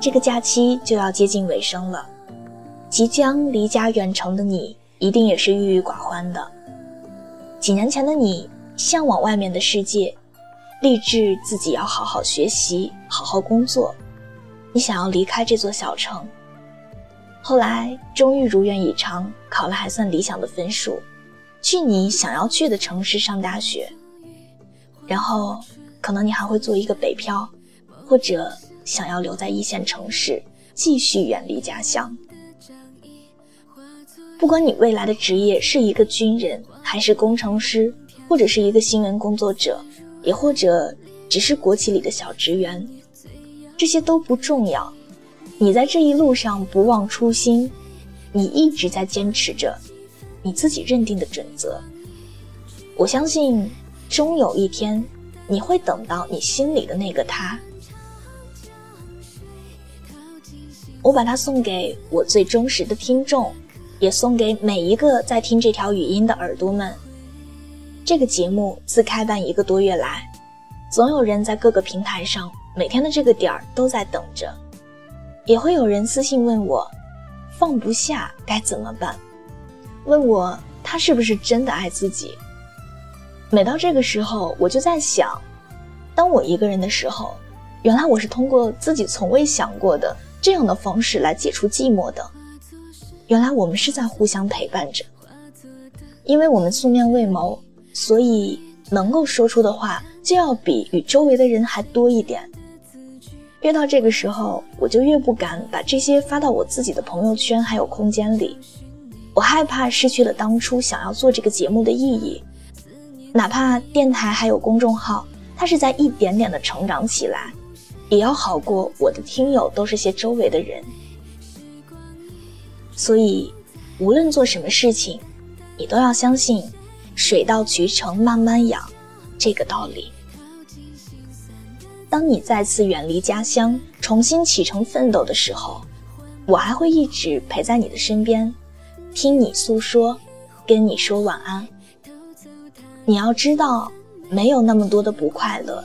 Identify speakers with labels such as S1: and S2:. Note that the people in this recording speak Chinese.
S1: 这个假期就要接近尾声了，即将离家远程的你，一定也是郁郁寡欢的。几年前的你，向往外面的世界，立志自己要好好学习，好好工作。你想要离开这座小城，后来终于如愿以偿，考了还算理想的分数，去你想要去的城市上大学。然后，可能你还会做一个北漂，或者想要留在一线城市，继续远离家乡。不管你未来的职业是一个军人，还是工程师，或者是一个新闻工作者，也或者只是国企里的小职员。这些都不重要，你在这一路上不忘初心，你一直在坚持着你自己认定的准则。我相信，终有一天，你会等到你心里的那个他。我把它送给我最忠实的听众，也送给每一个在听这条语音的耳朵们。这个节目自开办一个多月来，总有人在各个平台上。每天的这个点儿都在等着，也会有人私信问我，放不下该怎么办？问我他是不是真的爱自己？每到这个时候，我就在想，当我一个人的时候，原来我是通过自己从未想过的这样的方式来解除寂寞的。原来我们是在互相陪伴着，因为我们素面未谋，所以能够说出的话就要比与周围的人还多一点。越到这个时候，我就越不敢把这些发到我自己的朋友圈还有空间里。我害怕失去了当初想要做这个节目的意义，哪怕电台还有公众号，它是在一点点的成长起来，也要好过我的听友都是些周围的人。所以，无论做什么事情，你都要相信“水到渠成慢慢养”这个道理。当你再次远离家乡，重新启程奋斗的时候，我还会一直陪在你的身边，听你诉说，跟你说晚安。你要知道，没有那么多的不快乐，